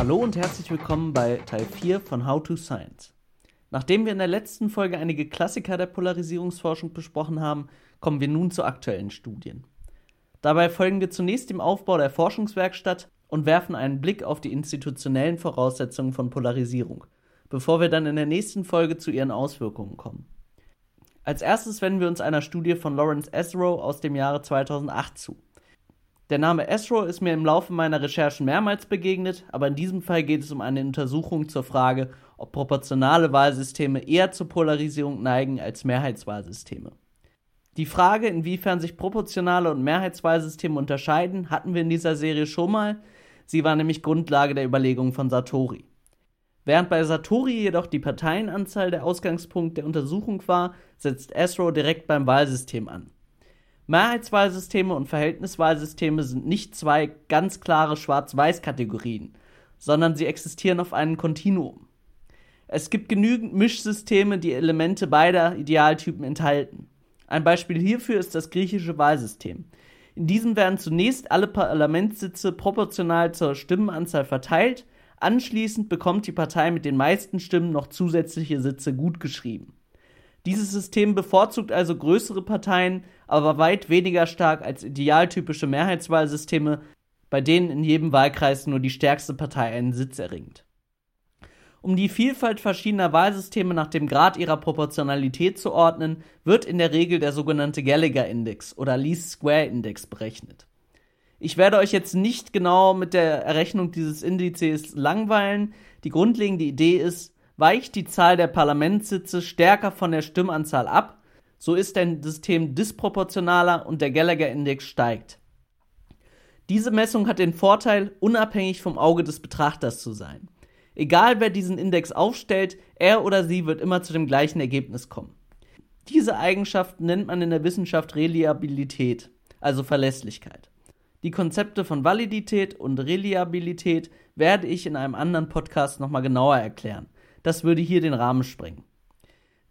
Hallo und herzlich willkommen bei Teil 4 von How to Science. Nachdem wir in der letzten Folge einige Klassiker der Polarisierungsforschung besprochen haben, kommen wir nun zu aktuellen Studien. Dabei folgen wir zunächst dem Aufbau der Forschungswerkstatt und werfen einen Blick auf die institutionellen Voraussetzungen von Polarisierung, bevor wir dann in der nächsten Folge zu ihren Auswirkungen kommen. Als erstes wenden wir uns einer Studie von Lawrence Esrow aus dem Jahre 2008 zu. Der Name Esro ist mir im Laufe meiner Recherchen mehrmals begegnet, aber in diesem Fall geht es um eine Untersuchung zur Frage, ob proportionale Wahlsysteme eher zur Polarisierung neigen als Mehrheitswahlsysteme. Die Frage, inwiefern sich proportionale und Mehrheitswahlsysteme unterscheiden, hatten wir in dieser Serie schon mal. Sie war nämlich Grundlage der Überlegungen von Satori. Während bei Satori jedoch die Parteienanzahl der Ausgangspunkt der Untersuchung war, setzt Esro direkt beim Wahlsystem an. Mehrheitswahlsysteme und Verhältniswahlsysteme sind nicht zwei ganz klare Schwarz-Weiß-Kategorien, sondern sie existieren auf einem Kontinuum. Es gibt genügend Mischsysteme, die Elemente beider Idealtypen enthalten. Ein Beispiel hierfür ist das griechische Wahlsystem. In diesem werden zunächst alle Parlamentssitze proportional zur Stimmenanzahl verteilt, anschließend bekommt die Partei mit den meisten Stimmen noch zusätzliche Sitze gutgeschrieben. Dieses System bevorzugt also größere Parteien, aber weit weniger stark als idealtypische Mehrheitswahlsysteme, bei denen in jedem Wahlkreis nur die stärkste Partei einen Sitz erringt. Um die Vielfalt verschiedener Wahlsysteme nach dem Grad ihrer Proportionalität zu ordnen, wird in der Regel der sogenannte Gallagher-Index oder Least Square-Index berechnet. Ich werde euch jetzt nicht genau mit der Errechnung dieses Indizes langweilen. Die grundlegende Idee ist, weicht die Zahl der Parlamentssitze stärker von der Stimmanzahl ab, so ist dein System disproportionaler und der Gallagher-Index steigt. Diese Messung hat den Vorteil, unabhängig vom Auge des Betrachters zu sein. Egal wer diesen Index aufstellt, er oder sie wird immer zu dem gleichen Ergebnis kommen. Diese Eigenschaft nennt man in der Wissenschaft Reliabilität, also Verlässlichkeit. Die Konzepte von Validität und Reliabilität werde ich in einem anderen Podcast nochmal genauer erklären. Das würde hier den Rahmen sprengen.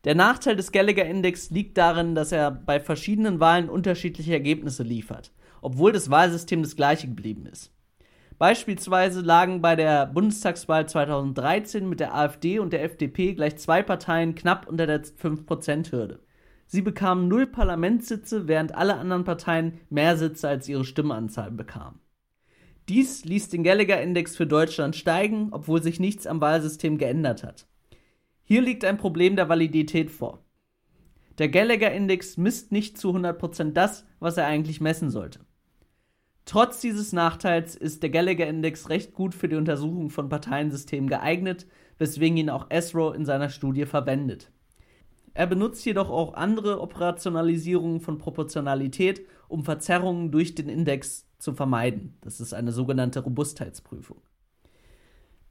Der Nachteil des Gallagher-Index liegt darin, dass er bei verschiedenen Wahlen unterschiedliche Ergebnisse liefert, obwohl das Wahlsystem das gleiche geblieben ist. Beispielsweise lagen bei der Bundestagswahl 2013 mit der AfD und der FDP gleich zwei Parteien knapp unter der 5%-Hürde. Sie bekamen null Parlamentssitze, während alle anderen Parteien mehr Sitze als ihre Stimmenanzahl bekamen. Dies ließ den Gallagher-Index für Deutschland steigen, obwohl sich nichts am Wahlsystem geändert hat. Hier liegt ein Problem der Validität vor. Der Gallagher-Index misst nicht zu 100% das, was er eigentlich messen sollte. Trotz dieses Nachteils ist der Gallagher-Index recht gut für die Untersuchung von Parteiensystemen geeignet, weswegen ihn auch Esro in seiner Studie verwendet. Er benutzt jedoch auch andere Operationalisierungen von Proportionalität, um Verzerrungen durch den Index zu vermeiden. Das ist eine sogenannte Robustheitsprüfung.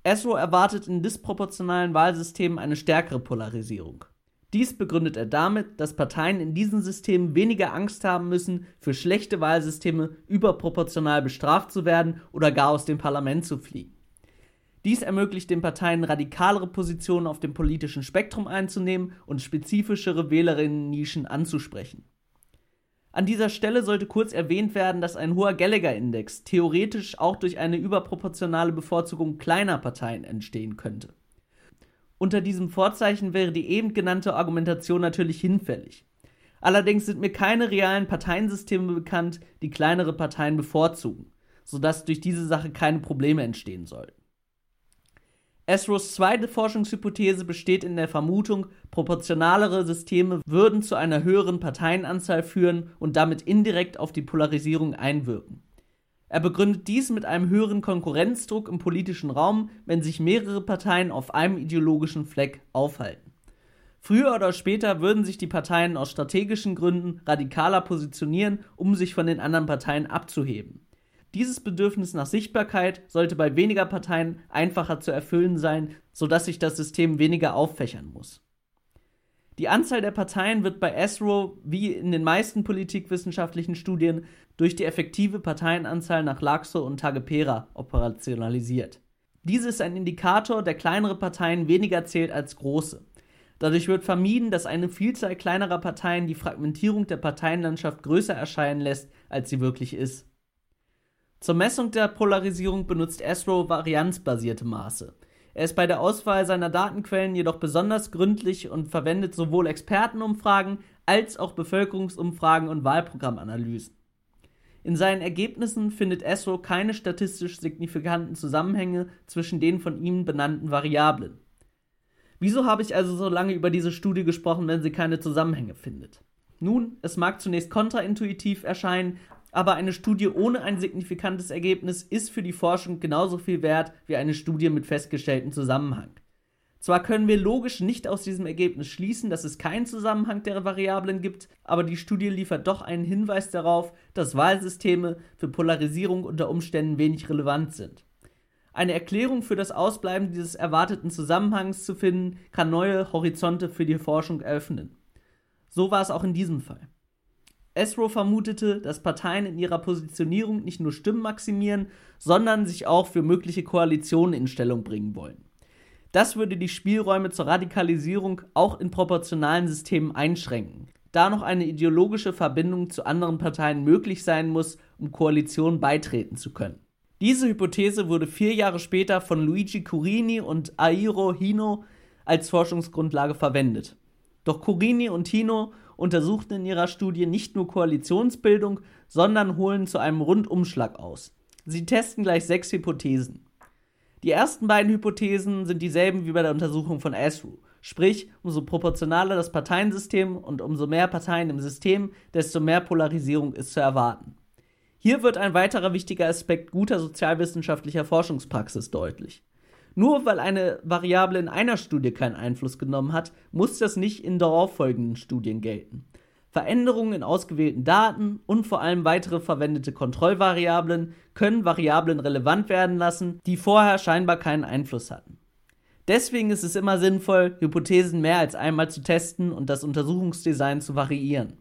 Esro erwartet in disproportionalen Wahlsystemen eine stärkere Polarisierung. Dies begründet er damit, dass Parteien in diesen Systemen weniger Angst haben müssen, für schlechte Wahlsysteme überproportional bestraft zu werden oder gar aus dem Parlament zu fliegen. Dies ermöglicht den Parteien radikalere Positionen auf dem politischen Spektrum einzunehmen und spezifischere Wählerinnen-Nischen anzusprechen. An dieser Stelle sollte kurz erwähnt werden, dass ein hoher Gallagher-Index theoretisch auch durch eine überproportionale Bevorzugung kleiner Parteien entstehen könnte. Unter diesem Vorzeichen wäre die eben genannte Argumentation natürlich hinfällig. Allerdings sind mir keine realen Parteiensysteme bekannt, die kleinere Parteien bevorzugen, sodass durch diese Sache keine Probleme entstehen sollten. Esros zweite Forschungshypothese besteht in der Vermutung, proportionalere Systeme würden zu einer höheren Parteienanzahl führen und damit indirekt auf die Polarisierung einwirken. Er begründet dies mit einem höheren Konkurrenzdruck im politischen Raum, wenn sich mehrere Parteien auf einem ideologischen Fleck aufhalten. Früher oder später würden sich die Parteien aus strategischen Gründen radikaler positionieren, um sich von den anderen Parteien abzuheben. Dieses Bedürfnis nach Sichtbarkeit sollte bei weniger Parteien einfacher zu erfüllen sein, sodass sich das System weniger auffächern muss. Die Anzahl der Parteien wird bei ESRO wie in den meisten politikwissenschaftlichen Studien durch die effektive Parteienanzahl nach Laxo und Tagepera operationalisiert. Diese ist ein Indikator, der kleinere Parteien weniger zählt als große. Dadurch wird vermieden, dass eine Vielzahl kleinerer Parteien die Fragmentierung der Parteienlandschaft größer erscheinen lässt, als sie wirklich ist. Zur Messung der Polarisierung benutzt Astro varianzbasierte Maße. Er ist bei der Auswahl seiner Datenquellen jedoch besonders gründlich und verwendet sowohl Expertenumfragen als auch Bevölkerungsumfragen und Wahlprogrammanalysen. In seinen Ergebnissen findet Astro keine statistisch signifikanten Zusammenhänge zwischen den von ihm benannten Variablen. Wieso habe ich also so lange über diese Studie gesprochen, wenn sie keine Zusammenhänge findet? Nun, es mag zunächst kontraintuitiv erscheinen, aber eine Studie ohne ein signifikantes Ergebnis ist für die Forschung genauso viel wert wie eine Studie mit festgestelltem Zusammenhang. Zwar können wir logisch nicht aus diesem Ergebnis schließen, dass es keinen Zusammenhang der Variablen gibt, aber die Studie liefert doch einen Hinweis darauf, dass Wahlsysteme für Polarisierung unter Umständen wenig relevant sind. Eine Erklärung für das Ausbleiben dieses erwarteten Zusammenhangs zu finden, kann neue Horizonte für die Forschung eröffnen. So war es auch in diesem Fall. Esro vermutete, dass Parteien in ihrer Positionierung nicht nur Stimmen maximieren, sondern sich auch für mögliche Koalitionen in Stellung bringen wollen. Das würde die Spielräume zur Radikalisierung auch in proportionalen Systemen einschränken, da noch eine ideologische Verbindung zu anderen Parteien möglich sein muss, um Koalitionen beitreten zu können. Diese Hypothese wurde vier Jahre später von Luigi Curini und Airo Hino als Forschungsgrundlage verwendet. Doch Curini und Hino untersuchten in ihrer Studie nicht nur Koalitionsbildung, sondern holen zu einem Rundumschlag aus. Sie testen gleich sechs Hypothesen. Die ersten beiden Hypothesen sind dieselben wie bei der Untersuchung von ASRU. Sprich, umso proportionaler das Parteiensystem und umso mehr Parteien im System, desto mehr Polarisierung ist zu erwarten. Hier wird ein weiterer wichtiger Aspekt guter sozialwissenschaftlicher Forschungspraxis deutlich. Nur weil eine Variable in einer Studie keinen Einfluss genommen hat, muss das nicht in darauffolgenden Studien gelten. Veränderungen in ausgewählten Daten und vor allem weitere verwendete Kontrollvariablen können Variablen relevant werden lassen, die vorher scheinbar keinen Einfluss hatten. Deswegen ist es immer sinnvoll, Hypothesen mehr als einmal zu testen und das Untersuchungsdesign zu variieren.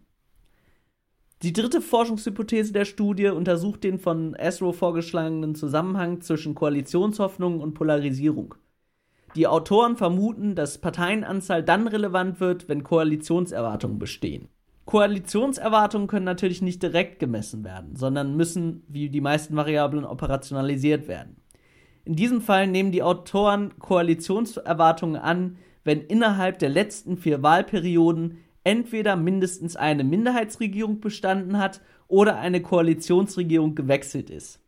Die dritte Forschungshypothese der Studie untersucht den von Esro vorgeschlagenen Zusammenhang zwischen Koalitionshoffnungen und Polarisierung. Die Autoren vermuten, dass Parteienanzahl dann relevant wird, wenn Koalitionserwartungen bestehen. Koalitionserwartungen können natürlich nicht direkt gemessen werden, sondern müssen, wie die meisten Variablen, operationalisiert werden. In diesem Fall nehmen die Autoren Koalitionserwartungen an, wenn innerhalb der letzten vier Wahlperioden entweder mindestens eine Minderheitsregierung bestanden hat oder eine Koalitionsregierung gewechselt ist.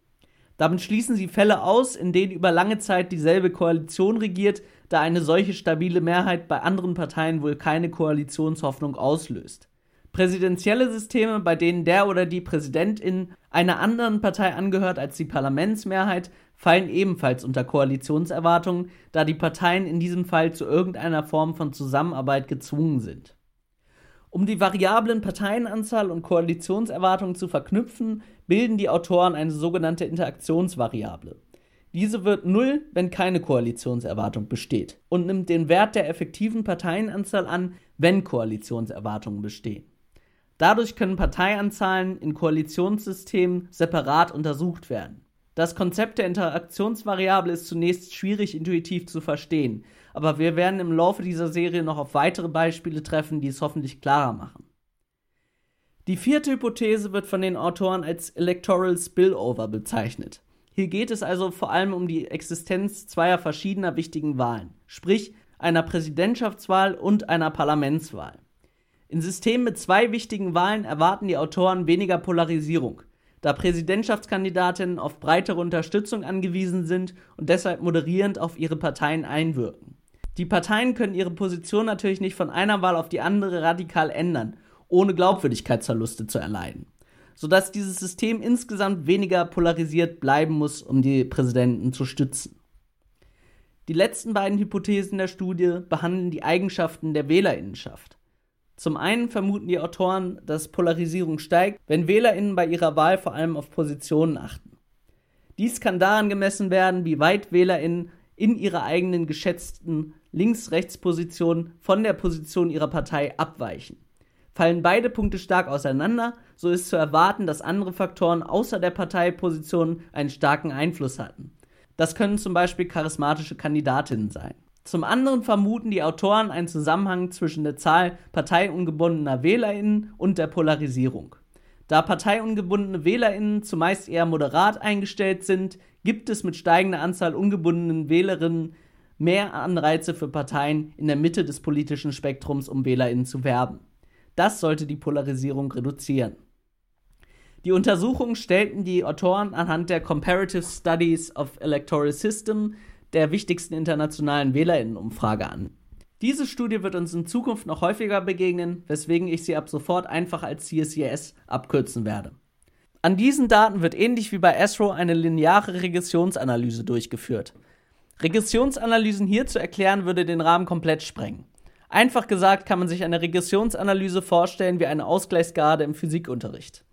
Damit schließen sie Fälle aus, in denen über lange Zeit dieselbe Koalition regiert, da eine solche stabile Mehrheit bei anderen Parteien wohl keine Koalitionshoffnung auslöst. Präsidentielle Systeme, bei denen der oder die Präsidentin einer anderen Partei angehört als die Parlamentsmehrheit, fallen ebenfalls unter Koalitionserwartungen, da die Parteien in diesem Fall zu irgendeiner Form von Zusammenarbeit gezwungen sind. Um die variablen Parteienanzahl und Koalitionserwartungen zu verknüpfen, bilden die Autoren eine sogenannte Interaktionsvariable. Diese wird null, wenn keine Koalitionserwartung besteht und nimmt den Wert der effektiven Parteienanzahl an, wenn Koalitionserwartungen bestehen. Dadurch können Parteianzahlen in Koalitionssystemen separat untersucht werden. Das Konzept der Interaktionsvariable ist zunächst schwierig intuitiv zu verstehen, aber wir werden im Laufe dieser Serie noch auf weitere Beispiele treffen, die es hoffentlich klarer machen. Die vierte Hypothese wird von den Autoren als Electoral Spillover bezeichnet. Hier geht es also vor allem um die Existenz zweier verschiedener wichtigen Wahlen, sprich einer Präsidentschaftswahl und einer Parlamentswahl. In Systemen mit zwei wichtigen Wahlen erwarten die Autoren weniger Polarisierung da Präsidentschaftskandidatinnen auf breitere Unterstützung angewiesen sind und deshalb moderierend auf ihre Parteien einwirken. Die Parteien können ihre Position natürlich nicht von einer Wahl auf die andere radikal ändern, ohne Glaubwürdigkeitsverluste zu erleiden, sodass dieses System insgesamt weniger polarisiert bleiben muss, um die Präsidenten zu stützen. Die letzten beiden Hypothesen der Studie behandeln die Eigenschaften der Wählerinnenschaft. Zum einen vermuten die Autoren, dass Polarisierung steigt, wenn WählerInnen bei ihrer Wahl vor allem auf Positionen achten. Dies kann daran gemessen werden, wie weit WählerInnen in ihrer eigenen geschätzten Links-Rechts-Position von der Position ihrer Partei abweichen. Fallen beide Punkte stark auseinander, so ist zu erwarten, dass andere Faktoren außer der Parteiposition einen starken Einfluss hatten. Das können zum Beispiel charismatische Kandidatinnen sein. Zum anderen vermuten die Autoren einen Zusammenhang zwischen der Zahl parteiungebundener WählerInnen und der Polarisierung. Da parteiungebundene WählerInnen zumeist eher moderat eingestellt sind, gibt es mit steigender Anzahl ungebundenen Wählerinnen mehr Anreize für Parteien in der Mitte des politischen Spektrums, um WählerInnen zu werben. Das sollte die Polarisierung reduzieren. Die Untersuchungen stellten die Autoren anhand der Comparative Studies of Electoral System der wichtigsten internationalen Wählerinnenumfrage an. Diese Studie wird uns in Zukunft noch häufiger begegnen, weswegen ich sie ab sofort einfach als CSIS abkürzen werde. An diesen Daten wird ähnlich wie bei ASRO eine lineare Regressionsanalyse durchgeführt. Regressionsanalysen hier zu erklären würde den Rahmen komplett sprengen. Einfach gesagt kann man sich eine Regressionsanalyse vorstellen wie eine Ausgleichsgarde im Physikunterricht.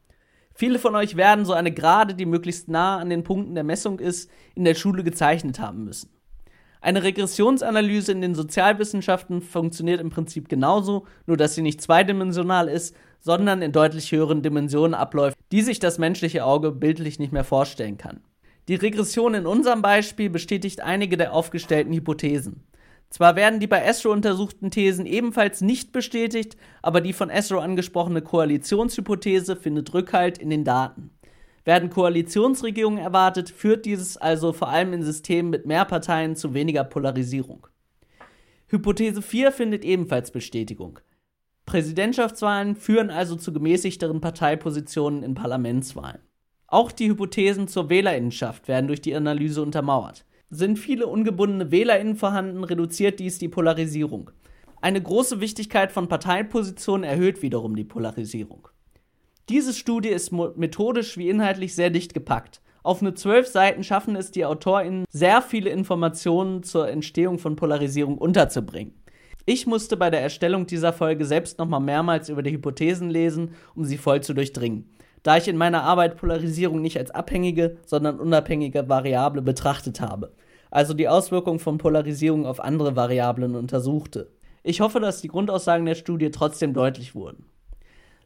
Viele von euch werden so eine Gerade, die möglichst nah an den Punkten der Messung ist, in der Schule gezeichnet haben müssen. Eine Regressionsanalyse in den Sozialwissenschaften funktioniert im Prinzip genauso, nur dass sie nicht zweidimensional ist, sondern in deutlich höheren Dimensionen abläuft, die sich das menschliche Auge bildlich nicht mehr vorstellen kann. Die Regression in unserem Beispiel bestätigt einige der aufgestellten Hypothesen. Zwar werden die bei Esro untersuchten Thesen ebenfalls nicht bestätigt, aber die von Esro angesprochene Koalitionshypothese findet Rückhalt in den Daten. Werden Koalitionsregierungen erwartet, führt dieses also vor allem in Systemen mit mehr Parteien zu weniger Polarisierung. Hypothese 4 findet ebenfalls Bestätigung. Präsidentschaftswahlen führen also zu gemäßigteren Parteipositionen in Parlamentswahlen. Auch die Hypothesen zur Wählerinnenschaft werden durch die Analyse untermauert. Sind viele ungebundene WählerInnen vorhanden, reduziert dies die Polarisierung. Eine große Wichtigkeit von Parteipositionen erhöht wiederum die Polarisierung. Diese Studie ist methodisch wie inhaltlich sehr dicht gepackt. Auf nur zwölf Seiten schaffen es die AutorInnen, sehr viele Informationen zur Entstehung von Polarisierung unterzubringen. Ich musste bei der Erstellung dieser Folge selbst nochmal mehrmals über die Hypothesen lesen, um sie voll zu durchdringen da ich in meiner Arbeit Polarisierung nicht als abhängige, sondern unabhängige Variable betrachtet habe, also die Auswirkungen von Polarisierung auf andere Variablen untersuchte. Ich hoffe, dass die Grundaussagen der Studie trotzdem deutlich wurden.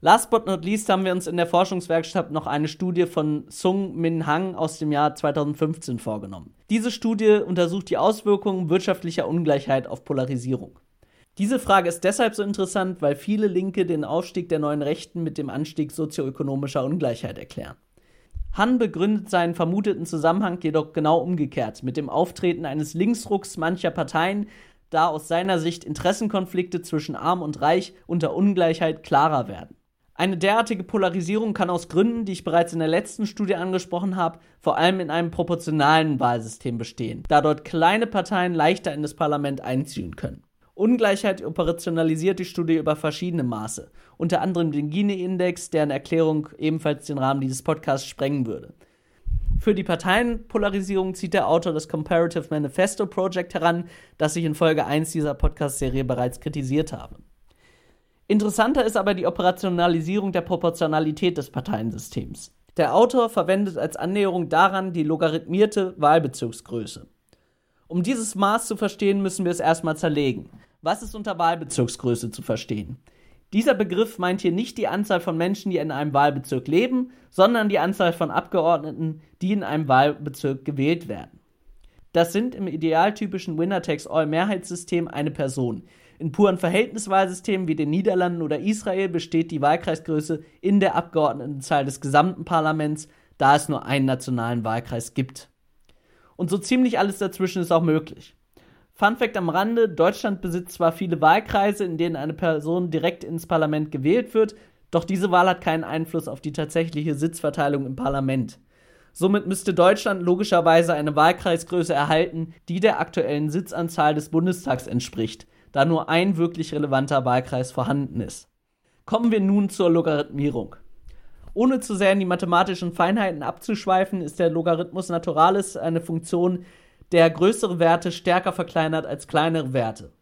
Last but not least haben wir uns in der Forschungswerkstatt noch eine Studie von Sung Min Hang aus dem Jahr 2015 vorgenommen. Diese Studie untersucht die Auswirkungen wirtschaftlicher Ungleichheit auf Polarisierung. Diese Frage ist deshalb so interessant, weil viele Linke den Aufstieg der neuen Rechten mit dem Anstieg sozioökonomischer Ungleichheit erklären. Han begründet seinen vermuteten Zusammenhang jedoch genau umgekehrt, mit dem Auftreten eines Linksrucks mancher Parteien, da aus seiner Sicht Interessenkonflikte zwischen Arm und Reich unter Ungleichheit klarer werden. Eine derartige Polarisierung kann aus Gründen, die ich bereits in der letzten Studie angesprochen habe, vor allem in einem proportionalen Wahlsystem bestehen, da dort kleine Parteien leichter in das Parlament einziehen können. Ungleichheit operationalisiert die Studie über verschiedene Maße, unter anderem den Gini-Index, deren Erklärung ebenfalls den Rahmen dieses Podcasts sprengen würde. Für die Parteienpolarisierung zieht der Autor das Comparative Manifesto Project heran, das ich in Folge 1 dieser Podcast-Serie bereits kritisiert habe. Interessanter ist aber die Operationalisierung der Proportionalität des Parteiensystems. Der Autor verwendet als Annäherung daran die logarithmierte Wahlbezirksgröße. Um dieses Maß zu verstehen, müssen wir es erstmal zerlegen. Was ist unter Wahlbezirksgröße zu verstehen? Dieser Begriff meint hier nicht die Anzahl von Menschen, die in einem Wahlbezirk leben, sondern die Anzahl von Abgeordneten, die in einem Wahlbezirk gewählt werden. Das sind im idealtypischen Winner-Takes-All-Mehrheitssystem eine Person. In puren Verhältniswahlsystemen wie den Niederlanden oder Israel besteht die Wahlkreisgröße in der Abgeordnetenzahl des gesamten Parlaments, da es nur einen nationalen Wahlkreis gibt. Und so ziemlich alles dazwischen ist auch möglich. Fun Fact am Rande: Deutschland besitzt zwar viele Wahlkreise, in denen eine Person direkt ins Parlament gewählt wird, doch diese Wahl hat keinen Einfluss auf die tatsächliche Sitzverteilung im Parlament. Somit müsste Deutschland logischerweise eine Wahlkreisgröße erhalten, die der aktuellen Sitzanzahl des Bundestags entspricht, da nur ein wirklich relevanter Wahlkreis vorhanden ist. Kommen wir nun zur Logarithmierung. Ohne zu sehr in die mathematischen Feinheiten abzuschweifen, ist der Logarithmus Naturalis eine Funktion, der größere Werte stärker verkleinert als kleinere Werte.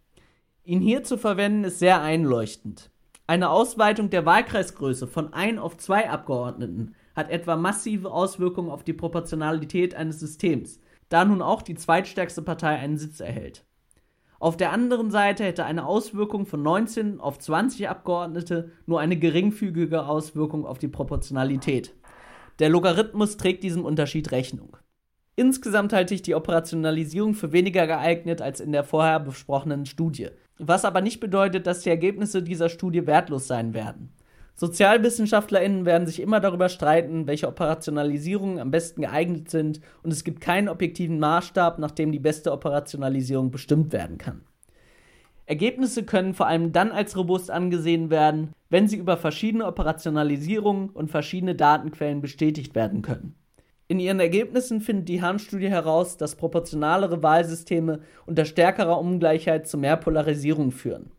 Ihn hier zu verwenden ist sehr einleuchtend. Eine Ausweitung der Wahlkreisgröße von 1 auf 2 Abgeordneten hat etwa massive Auswirkungen auf die Proportionalität eines Systems, da nun auch die zweitstärkste Partei einen Sitz erhält. Auf der anderen Seite hätte eine Auswirkung von 19 auf 20 Abgeordnete nur eine geringfügige Auswirkung auf die Proportionalität. Der Logarithmus trägt diesem Unterschied Rechnung. Insgesamt halte ich die Operationalisierung für weniger geeignet als in der vorher besprochenen Studie, was aber nicht bedeutet, dass die Ergebnisse dieser Studie wertlos sein werden. SozialwissenschaftlerInnen werden sich immer darüber streiten, welche Operationalisierungen am besten geeignet sind, und es gibt keinen objektiven Maßstab, nach dem die beste Operationalisierung bestimmt werden kann. Ergebnisse können vor allem dann als robust angesehen werden, wenn sie über verschiedene Operationalisierungen und verschiedene Datenquellen bestätigt werden können. In ihren Ergebnissen findet die Hahn-Studie heraus, dass proportionalere Wahlsysteme unter stärkerer Ungleichheit zu mehr Polarisierung führen.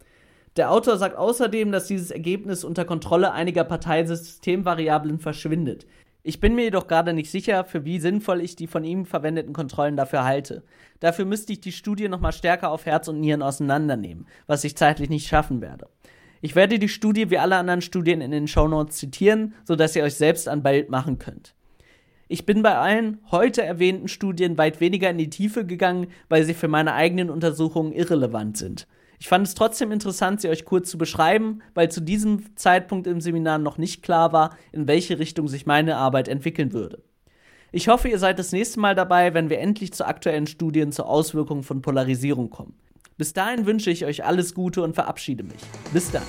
Der Autor sagt außerdem, dass dieses Ergebnis unter Kontrolle einiger Parteisystemvariablen verschwindet. Ich bin mir jedoch gerade nicht sicher, für wie sinnvoll ich die von ihm verwendeten Kontrollen dafür halte. Dafür müsste ich die Studie nochmal stärker auf Herz und Nieren auseinandernehmen, was ich zeitlich nicht schaffen werde. Ich werde die Studie wie alle anderen Studien in den Shownotes zitieren, sodass ihr euch selbst ein Bild machen könnt. Ich bin bei allen heute erwähnten Studien weit weniger in die Tiefe gegangen, weil sie für meine eigenen Untersuchungen irrelevant sind. Ich fand es trotzdem interessant, sie euch kurz zu beschreiben, weil zu diesem Zeitpunkt im Seminar noch nicht klar war, in welche Richtung sich meine Arbeit entwickeln würde. Ich hoffe, ihr seid das nächste Mal dabei, wenn wir endlich zu aktuellen Studien zur Auswirkung von Polarisierung kommen. Bis dahin wünsche ich euch alles Gute und verabschiede mich. Bis dann.